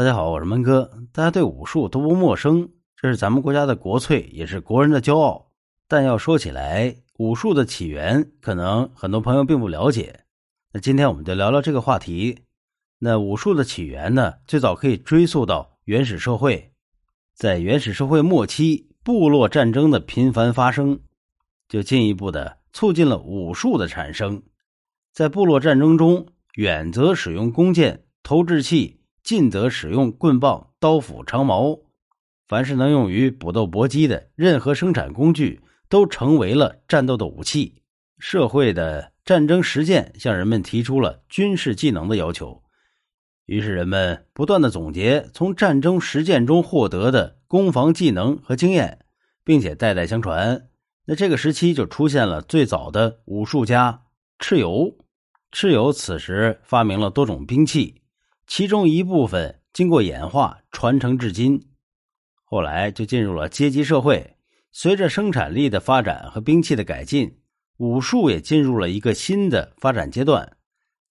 大家好，我是闷哥。大家对武术都不陌生，这是咱们国家的国粹，也是国人的骄傲。但要说起来，武术的起源，可能很多朋友并不了解。那今天我们就聊聊这个话题。那武术的起源呢，最早可以追溯到原始社会。在原始社会末期，部落战争的频繁发生，就进一步的促进了武术的产生。在部落战争中，远则使用弓箭、投掷器。尽则使用棍棒、刀斧、长矛，凡是能用于搏斗搏击的任何生产工具，都成为了战斗的武器。社会的战争实践向人们提出了军事技能的要求，于是人们不断的总结从战争实践中获得的攻防技能和经验，并且代代相传。那这个时期就出现了最早的武术家蚩尤。蚩尤此时发明了多种兵器。其中一部分经过演化传承至今，后来就进入了阶级社会。随着生产力的发展和兵器的改进，武术也进入了一个新的发展阶段。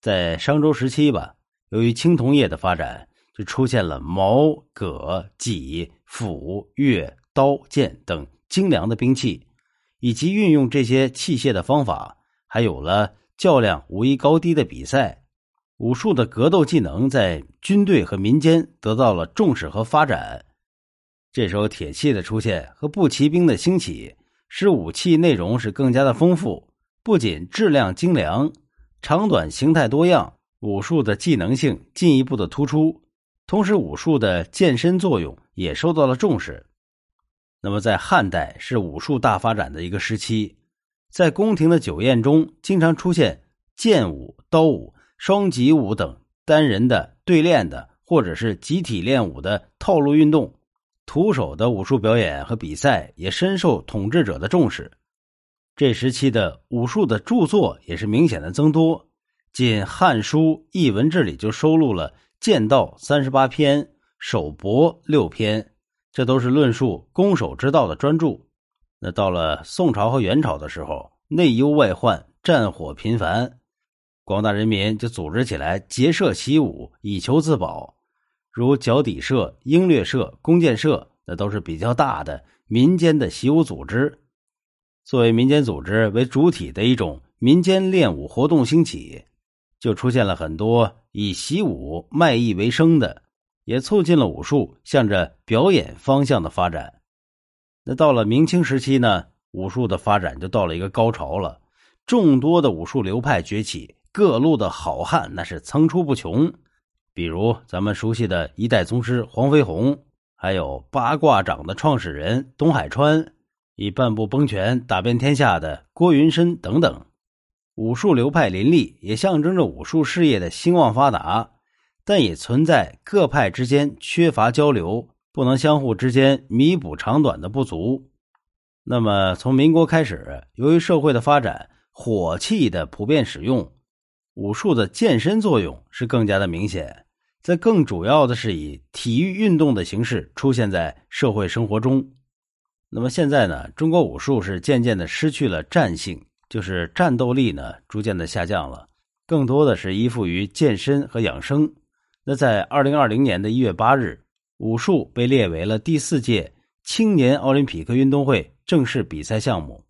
在商周时期吧，由于青铜业的发展，就出现了矛、戈、戟、斧、钺、刀、剑等精良的兵器，以及运用这些器械的方法，还有了较量武艺高低的比赛。武术的格斗技能在军队和民间得到了重视和发展。这时候，铁器的出现和步骑兵的兴起，使武器内容是更加的丰富，不仅质量精良，长短形态多样，武术的技能性进一步的突出。同时，武术的健身作用也受到了重视。那么，在汉代是武术大发展的一个时期，在宫廷的酒宴中，经常出现剑舞、刀舞。双级舞等单人的对练的，或者是集体练武的套路运动，徒手的武术表演和比赛也深受统治者的重视。这时期的武术的著作也是明显的增多，仅《汉书·艺文志》里就收录了剑道三十八篇、手搏六篇，这都是论述攻守之道的专著。那到了宋朝和元朝的时候，内忧外患，战火频繁。广大人民就组织起来结社习武，以求自保。如脚底社、英略社、弓箭社，那都是比较大的民间的习武组织。作为民间组织为主体的一种民间练武活动兴起，就出现了很多以习武卖艺为生的，也促进了武术向着表演方向的发展。那到了明清时期呢，武术的发展就到了一个高潮了，众多的武术流派崛起。各路的好汉那是层出不穷，比如咱们熟悉的一代宗师黄飞鸿，还有八卦掌的创始人东海川，以半步崩拳打遍天下的郭云深等等。武术流派林立，也象征着武术事业的兴旺发达，但也存在各派之间缺乏交流，不能相互之间弥补长短的不足。那么从民国开始，由于社会的发展，火器的普遍使用。武术的健身作用是更加的明显，在更主要的是以体育运动的形式出现在社会生活中。那么现在呢，中国武术是渐渐的失去了战性，就是战斗力呢逐渐的下降了，更多的是依附于健身和养生。那在二零二零年的一月八日，武术被列为了第四届青年奥林匹克运动会正式比赛项目。